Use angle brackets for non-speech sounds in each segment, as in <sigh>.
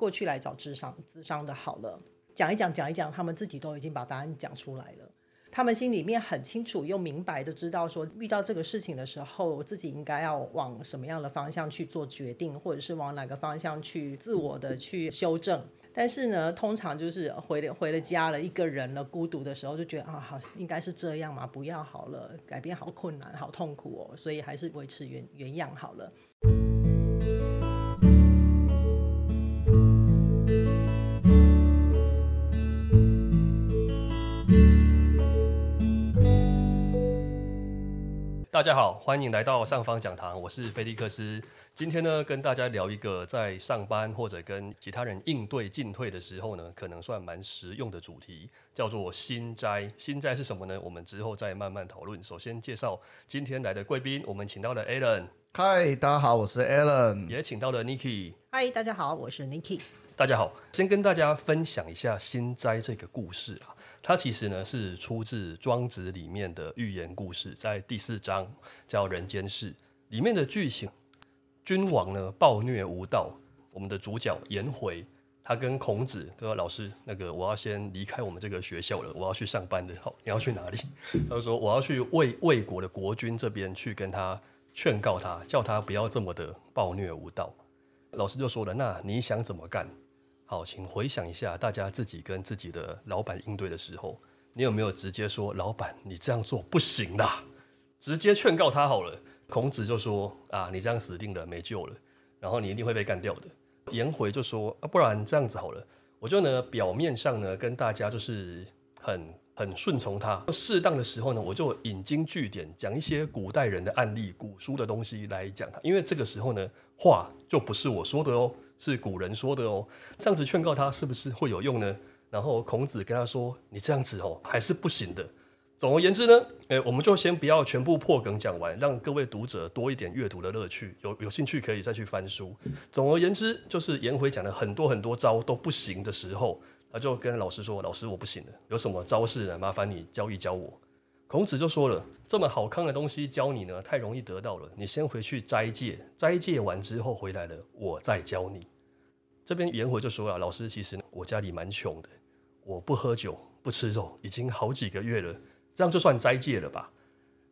过去来找智商智商的好了，讲一讲讲一讲，他们自己都已经把答案讲出来了。他们心里面很清楚又明白的知道，说遇到这个事情的时候，自己应该要往什么样的方向去做决定，或者是往哪个方向去自我的去修正。但是呢，通常就是回了回了家了，一个人了，孤独的时候，就觉得啊，好应该是这样嘛，不要好了，改变好困难，好痛苦哦，所以还是维持原原样好了。大家好，欢迎来到上方讲堂，我是菲利克斯。今天呢，跟大家聊一个在上班或者跟其他人应对进退的时候呢，可能算蛮实用的主题，叫做心斋。心斋是什么呢？我们之后再慢慢讨论。首先介绍今天来的贵宾，我们请到了 Alan，嗨，大家好，我是 Alan，也请到了 Niki。嗨，大家好，我是 Niki。大家好，先跟大家分享一下心斋这个故事啊。它其实呢是出自《庄子》里面的寓言故事，在第四章叫《人间世》里面的剧情。君王呢暴虐无道，我们的主角颜回，他跟孔子说：“老师，那个我要先离开我们这个学校了，我要去上班的。好，你要去哪里？” <laughs> 他说：“我要去魏魏国的国君这边去跟他劝告他，叫他不要这么的暴虐无道。”老师就说了：“那你想怎么干？”好，请回想一下，大家自己跟自己的老板应对的时候，你有没有直接说：“老板，你这样做不行的”，直接劝告他好了。孔子就说：“啊，你这样死定了，没救了，然后你一定会被干掉的。”颜回就说：“啊，不然这样子好了，我就呢表面上呢跟大家就是很很顺从他，适当的时候呢，我就引经据典，讲一些古代人的案例、古书的东西来讲他，因为这个时候呢，话就不是我说的哦。”是古人说的哦，这样子劝告他是不是会有用呢？然后孔子跟他说：“你这样子哦，还是不行的。”总而言之呢，诶，我们就先不要全部破梗讲完，让各位读者多一点阅读的乐趣。有有兴趣可以再去翻书。总而言之，就是颜回讲了很多很多招都不行的时候，他就跟老师说：“老师，我不行了，有什么招式呢？麻烦你教一教我。”孔子就说了：“这么好康的东西教你呢，太容易得到了。你先回去斋戒，斋戒完之后回来了，我再教你。”这边颜回就说了：“老师，其实我家里蛮穷的，我不喝酒，不吃肉，已经好几个月了，这样就算斋戒了吧？”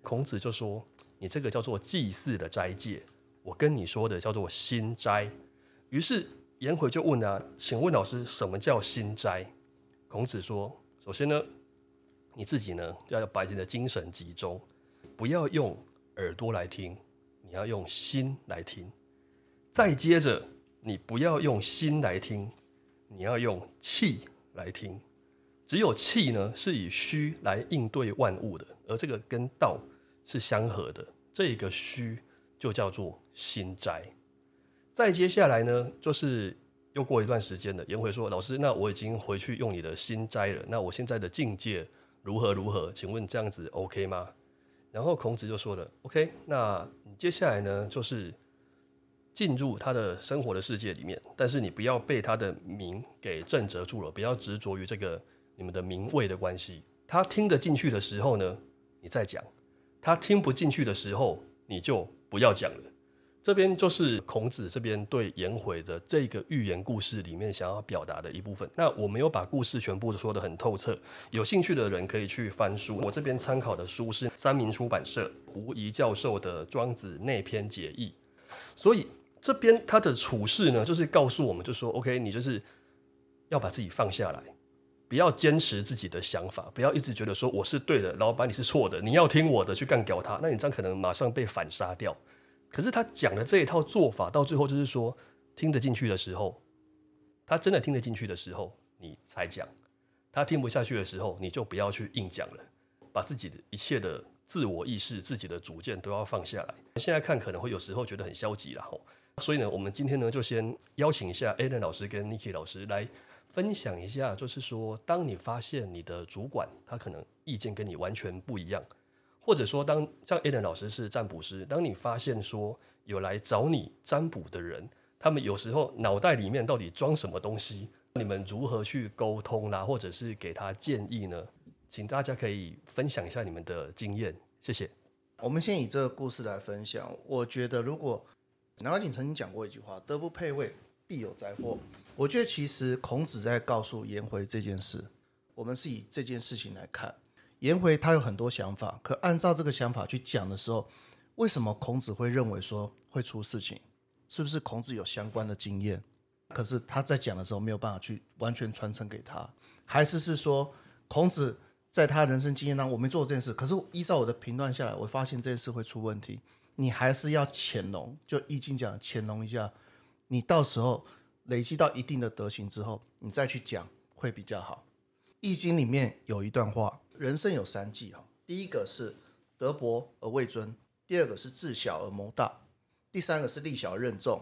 孔子就说：“你这个叫做祭祀的斋戒，我跟你说的叫做心斋。”于是颜回就问啊：“请问老师，什么叫心斋？”孔子说：“首先呢。”你自己呢，要把你的精神集中，不要用耳朵来听，你要用心来听。再接着，你不要用心来听，你要用气来听。只有气呢，是以虚来应对万物的，而这个跟道是相合的。这个虚就叫做心斋。再接下来呢，就是又过一段时间了。颜回说：“老师，那我已经回去用你的心斋了。那我现在的境界。”如何如何？请问这样子 OK 吗？然后孔子就说了：“OK，那你接下来呢，就是进入他的生活的世界里面，但是你不要被他的名给震折住了，不要执着于这个你们的名位的关系。他听得进去的时候呢，你再讲；他听不进去的时候，你就不要讲了。”这边就是孔子这边对颜回的这个寓言故事里面想要表达的一部分。那我没有把故事全部说的很透彻，有兴趣的人可以去翻书。我这边参考的书是三明出版社吴仪教授的《庄子内篇解义》，所以这边他的处事呢，就是告诉我们，就说 OK，你就是要把自己放下来，不要坚持自己的想法，不要一直觉得说我是对的，老板你是错的，你要听我的去干掉他，那你这样可能马上被反杀掉。可是他讲的这一套做法，到最后就是说，听得进去的时候，他真的听得进去的时候，你才讲；他听不下去的时候，你就不要去硬讲了，把自己的一切的自我意识、自己的主见都要放下来。现在看可能会有时候觉得很消极了吼，所以呢，我们今天呢就先邀请一下 a l n 老师跟 Niki 老师来分享一下，就是说，当你发现你的主管他可能意见跟你完全不一样。或者说，当像 Alan 老师是占卜师，当你发现说有来找你占卜的人，他们有时候脑袋里面到底装什么东西，你们如何去沟通啦，或者是给他建议呢？请大家可以分享一下你们的经验，谢谢。我们先以这个故事来分享。我觉得，如果南怀瑾曾经讲过一句话：“德不配位，必有灾祸。”我觉得其实孔子在告诉颜回这件事，我们是以这件事情来看，颜回他有很多想法，可按照这个想法去讲的时候，为什么孔子会认为说会出事情？是不是孔子有相关的经验？可是他在讲的时候没有办法去完全传承给他，还是是说孔子在他人生经验当中我没做这件事，可是依照我的评断下来，我发现这件事会出问题，你还是要潜龙，就易经讲潜龙一下，你到时候累积到一定的德行之后，你再去讲会比较好。易经里面有一段话，人生有三忌哈，第一个是德薄而位尊，第二个是自小而谋大，第三个是力小而任重。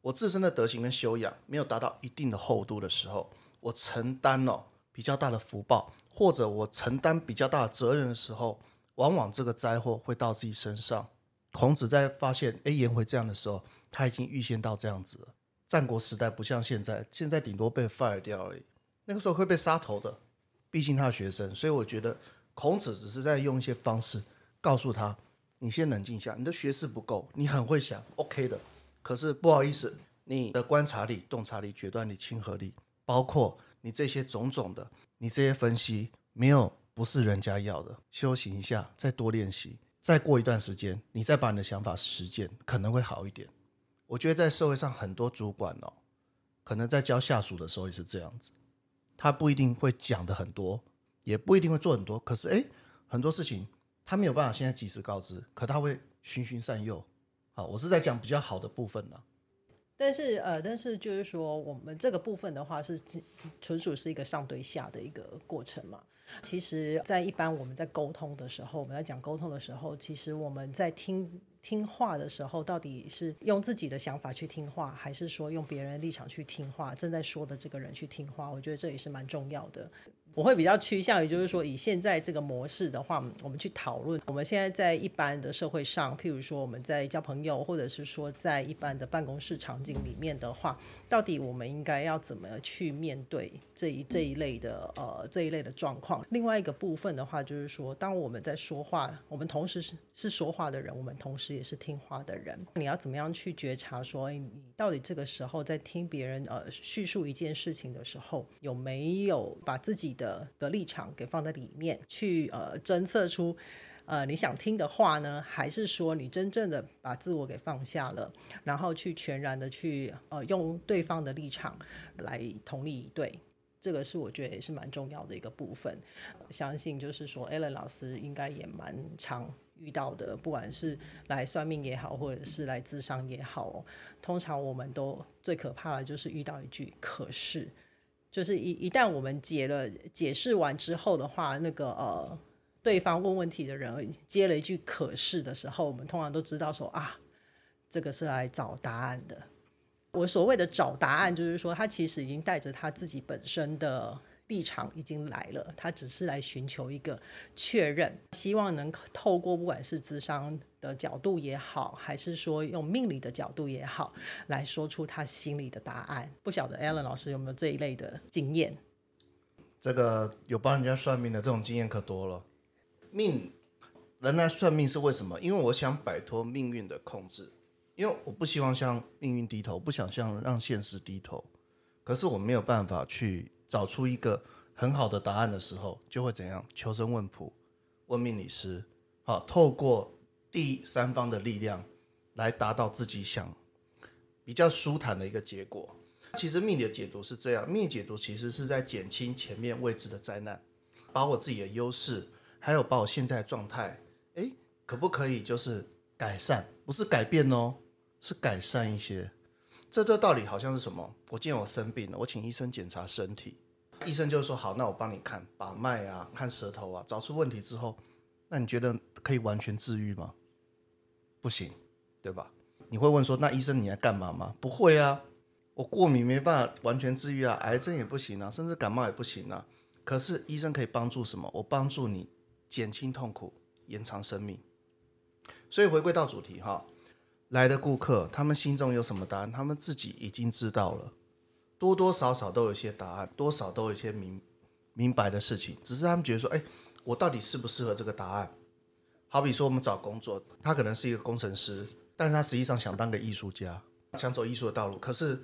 我自身的德行跟修养没有达到一定的厚度的时候，我承担了比较大的福报，或者我承担比较大的责任的时候，往往这个灾祸会到自己身上。孔子在发现哎颜回这样的时候，他已经预先到这样子了。战国时代不像现在，现在顶多被 fire 掉而已，那个时候会被杀头的。毕竟他的学生，所以我觉得孔子只是在用一些方式告诉他：你先冷静一下，你的学识不够，你很会想，OK 的。可是不好意思，你的观察力、洞察力、决断力、亲和力，包括你这些种种的，你这些分析没有不是人家要的。休息一下，再多练习，再过一段时间，你再把你的想法实践，可能会好一点。我觉得在社会上很多主管哦，可能在教下属的时候也是这样子，他不一定会讲的很多，也不一定会做很多，可是诶，很多事情他没有办法现在及时告知，可他会循循善诱。好，我是在讲比较好的部分呢。但是呃，但是就是说，我们这个部分的话是纯属是一个上对下的一个过程嘛。其实，在一般我们在沟通的时候，我们在讲沟通的时候，其实我们在听听话的时候，到底是用自己的想法去听话，还是说用别人的立场去听话？正在说的这个人去听话，我觉得这也是蛮重要的。我会比较趋向于，就是说，以现在这个模式的话，我们去讨论。我们现在在一般的社会上，譬如说我们在交朋友，或者是说在一般的办公室场景里面的话，到底我们应该要怎么去面对这一这一类的呃这一类的状况？另外一个部分的话，就是说，当我们在说话，我们同时是是说话的人，我们同时也是听话的人。你要怎么样去觉察说，你到底这个时候在听别人呃叙述一件事情的时候，有没有把自己的的的立场给放在里面去，呃，侦测出，呃，你想听的话呢，还是说你真正的把自我给放下了，然后去全然的去，呃，用对方的立场来同理对，这个是我觉得也是蛮重要的一个部分。相信就是说 a l n 老师应该也蛮常遇到的，不管是来算命也好，或者是来咨商也好，通常我们都最可怕的就是遇到一句“可是”。就是一一旦我们解了解释完之后的话，那个呃，对方问问题的人接了一句“可是”的时候，我们通常都知道说啊，这个是来找答案的。我所谓的找答案，就是说他其实已经带着他自己本身的。立场已经来了，他只是来寻求一个确认，希望能透过不管是智商的角度也好，还是说用命理的角度也好，来说出他心里的答案。不晓得 Alan 老师有没有这一类的经验？这个有帮人家算命的这种经验可多了。命人来算命是为什么？因为我想摆脱命运的控制，因为我不希望向命运低头，不想向让现实低头。可是我没有办法去。找出一个很好的答案的时候，就会怎样？求神问卜，问命理师，好，透过第三方的力量来达到自己想比较舒坦的一个结果。其实命理的解读是这样，命理解读其实是在减轻前面未知的灾难，把我自己的优势，还有把我现在状态，诶，可不可以就是改善？不是改变哦，是改善一些。这这道理好像是什么？我今天我生病了，我请医生检查身体，医生就说好，那我帮你看把脉啊，看舌头啊，找出问题之后，那你觉得可以完全治愈吗？不行，对吧？你会问说，那医生你来干嘛吗？不会啊，我过敏没办法完全治愈啊，癌症也不行啊，甚至感冒也不行啊。可是医生可以帮助什么？我帮助你减轻痛苦，延长生命。所以回归到主题哈。来的顾客，他们心中有什么答案？他们自己已经知道了，多多少少都有一些答案，多少都有一些明明白的事情。只是他们觉得说，哎，我到底适不适合这个答案？好比说，我们找工作，他可能是一个工程师，但是他实际上想当个艺术家，想走艺术的道路。可是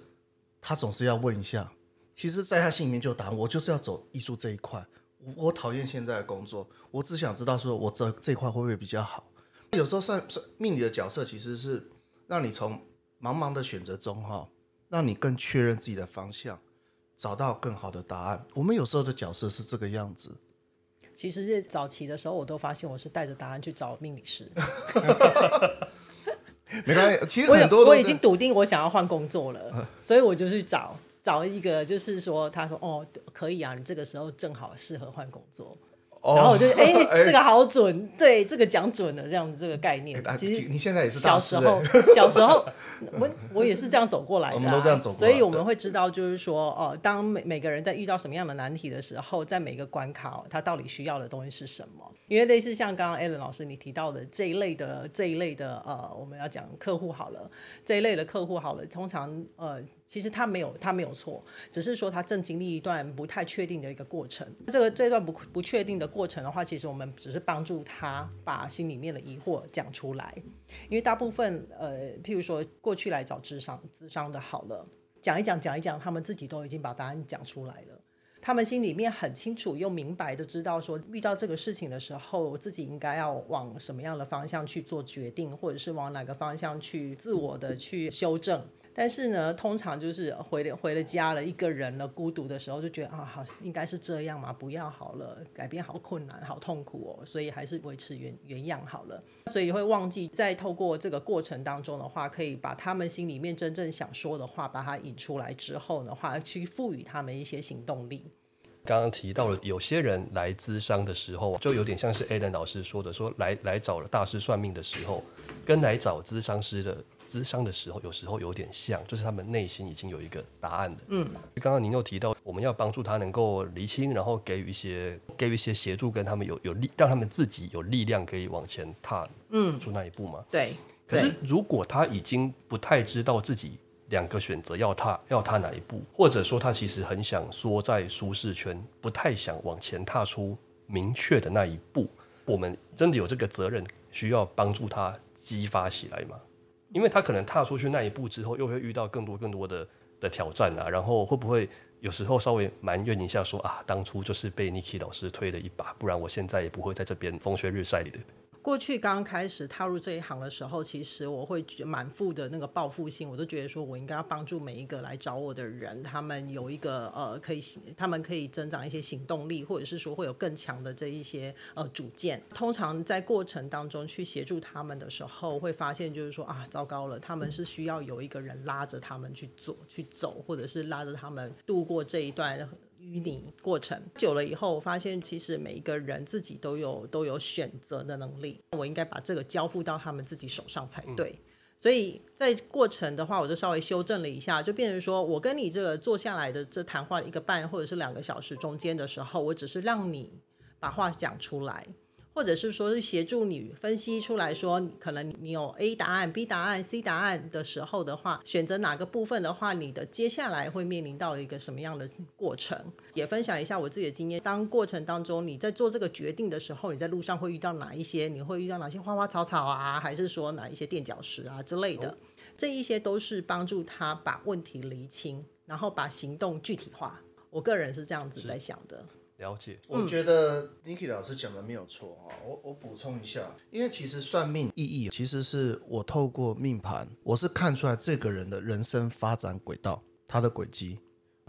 他总是要问一下，其实，在他心里面就有答案，我就是要走艺术这一块。我讨厌现在的工作，我只想知道说我这这一块会不会比较好。有时候算算命理的角色其实是让你从茫茫的选择中哈，让你更确认自己的方向，找到更好的答案。我们有时候的角色是这个样子。其实，在早期的时候，我都发现我是带着答案去找命理师。<laughs> 没关系，<laughs> 其实很多我已经笃定我想要换工作了，<laughs> 所以我就去找找一个，就是说，他说哦，可以啊，你这个时候正好适合换工作。哦然后我就 <laughs> 哎、哎这个好准，对，这个讲准了，这样子这个概念啊。其实你现在也是小时候欸，小时候我我也是这样走过来的、啊，<laughs> 我们都这样走过来所以我们会知道，就是说，哦，当每每个人在遇到什么样的难题的时候，在每个关卡、哦，他到底需要的东西是什么？因为类似像刚刚 Alan 老师你提到的这一类的这一类的呃，我们要讲客户好了，这一类的客户好了，通常呃，其实他没有他没有错，只是说他正经历一段不太确定的一个过程。这个这段不不确定的过程的话，其实我们只是帮助他把心里面的疑惑讲出来。因为大部分呃，譬如说过去来找智商智商的好了，讲一讲讲一讲，他们自己都已经把答案讲出来了。他们心里面很清楚又明白的知道说，遇到这个事情的时候，自己应该要往什么样的方向去做决定，或者是往哪个方向去自我的去修正。但是呢，通常就是回了回了家了，一个人了，孤独的时候，就觉得啊，好应该是这样嘛，不要好了，改变好困难，好痛苦哦，所以还是维持原原样好了。所以会忘记在透过这个过程当中的话，可以把他们心里面真正想说的话，把它引出来之后的话，去赋予他们一些行动力。刚刚提到了，有些人来咨商的时候，就有点像是 Alan 老师说的，说来来找了大师算命的时候，跟来找咨商师的咨商的时候，有时候有点像，就是他们内心已经有一个答案的。嗯，刚刚您又提到，我们要帮助他能够厘清，然后给予一些给予一些协助，跟他们有有力，让他们自己有力量可以往前踏，嗯，出那一步嘛。对，可是如果他已经不太知道自己两个选择要踏要踏哪一步，或者说他其实很想缩在舒适圈，不太想往前踏出明确的那一步，我们真的有这个责任，需要帮助他激发起来吗？因为他可能踏出去那一步之后，又会遇到更多更多的的挑战啊，然后会不会有时候稍微埋怨一下说啊，当初就是被 Niki 老师推了一把，不然我现在也不会在这边风吹日晒里的。过去刚开始踏入这一行的时候，其实我会满腹的那个报复性，我都觉得说我应该要帮助每一个来找我的人，他们有一个呃可以，他们可以增长一些行动力，或者是说会有更强的这一些呃主见。通常在过程当中去协助他们的时候，会发现就是说啊，糟糕了，他们是需要有一个人拉着他们去做去走，或者是拉着他们度过这一段。淤泥过程久了以后，我发现其实每一个人自己都有都有选择的能力，我应该把这个交付到他们自己手上才对。所以在过程的话，我就稍微修正了一下，就变成说我跟你这个坐下来的这谈话一个半或者是两个小时中间的时候，我只是让你把话讲出来。或者是说是协助你分析出来说，可能你有 A 答案、B 答案、C 答案的时候的话，选择哪个部分的话，你的接下来会面临到一个什么样的过程？也分享一下我自己的经验。当过程当中你在做这个决定的时候，你在路上会遇到哪一些？你会遇到哪些花花草草啊，还是说哪一些垫脚石啊之类的？这一些都是帮助他把问题厘清，然后把行动具体化。我个人是这样子在想的。了解，我觉得 Niki 老师讲的没有错啊，我我补充一下，因为其实算命意义其实是我透过命盘，我是看出来这个人的人生发展轨道，他的轨迹，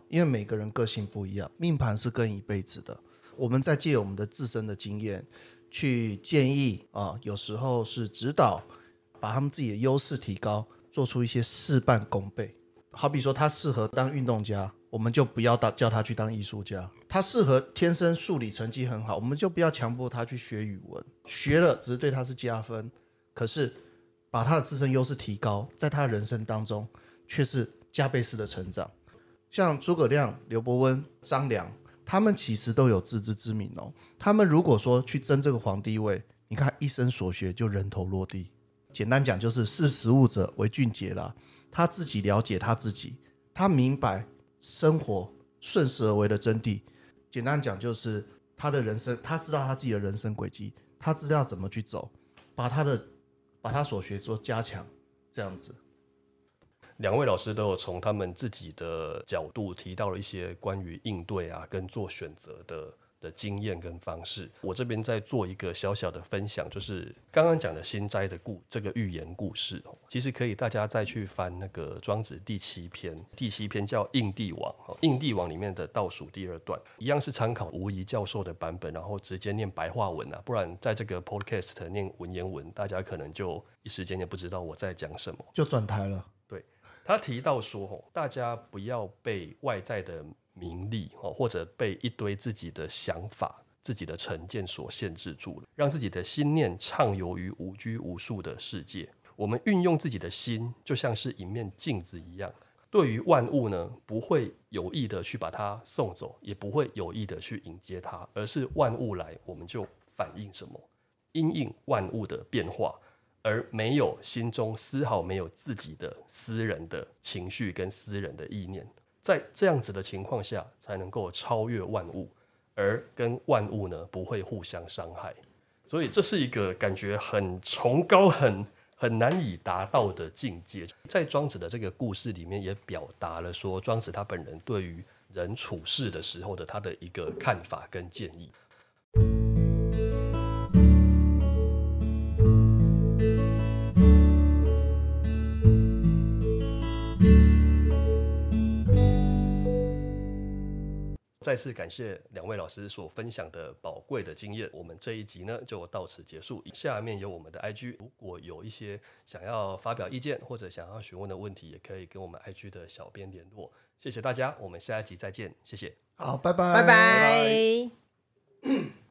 因为每个人个性不一样，命盘是跟一辈子的，我们在借我们的自身的经验去建议啊，有时候是指导，把他们自己的优势提高，做出一些事半功倍。好比说他适合当运动家，我们就不要当叫他去当艺术家；他适合天生数理成绩很好，我们就不要强迫他去学语文。学了只是对他是加分，可是把他的自身优势提高，在他的人生当中却是加倍式的成长。像诸葛亮、刘伯温、张良，他们其实都有自知之明哦。他们如果说去争这个皇帝位，你看一生所学就人头落地。简单讲就是识时务者为俊杰啦。他自己了解他自己，他明白生活顺势而为的真谛。简单讲就是他的人生，他知道他自己的人生轨迹，他知道怎么去走，把他的把他所学做加强，这样子。两位老师都有从他们自己的角度提到了一些关于应对啊跟做选择的的经验跟方式。我这边再做一个小小的分享，就是刚刚讲的新斋的故这个寓言故事哦，其实可以大家再去翻那个庄子第七篇，第七篇叫应帝王哦，应帝王里面的倒数第二段，一样是参考吴仪教授的版本，然后直接念白话文啊，不然在这个 podcast 念文言文，大家可能就一时间也不知道我在讲什么。就转台了。他提到说，吼，大家不要被外在的名利，哦，或者被一堆自己的想法、自己的成见所限制住了，让自己的心念畅游于无拘无束的世界。我们运用自己的心，就像是一面镜子一样，对于万物呢，不会有意的去把它送走，也不会有意的去迎接它，而是万物来，我们就反映什么，因应万物的变化。而没有心中丝毫没有自己的私人的情绪跟私人的意念，在这样子的情况下，才能够超越万物，而跟万物呢不会互相伤害。所以这是一个感觉很崇高、很很难以达到的境界。在庄子的这个故事里面，也表达了说，庄子他本人对于人处事的时候的他的一个看法跟建议。再次感谢两位老师所分享的宝贵的经验。我们这一集呢就到此结束。下面有我们的 IG，如果有一些想要发表意见或者想要询问的问题，也可以跟我们 IG 的小编联络。谢谢大家，我们下一集再见，谢谢。好，拜拜，拜拜。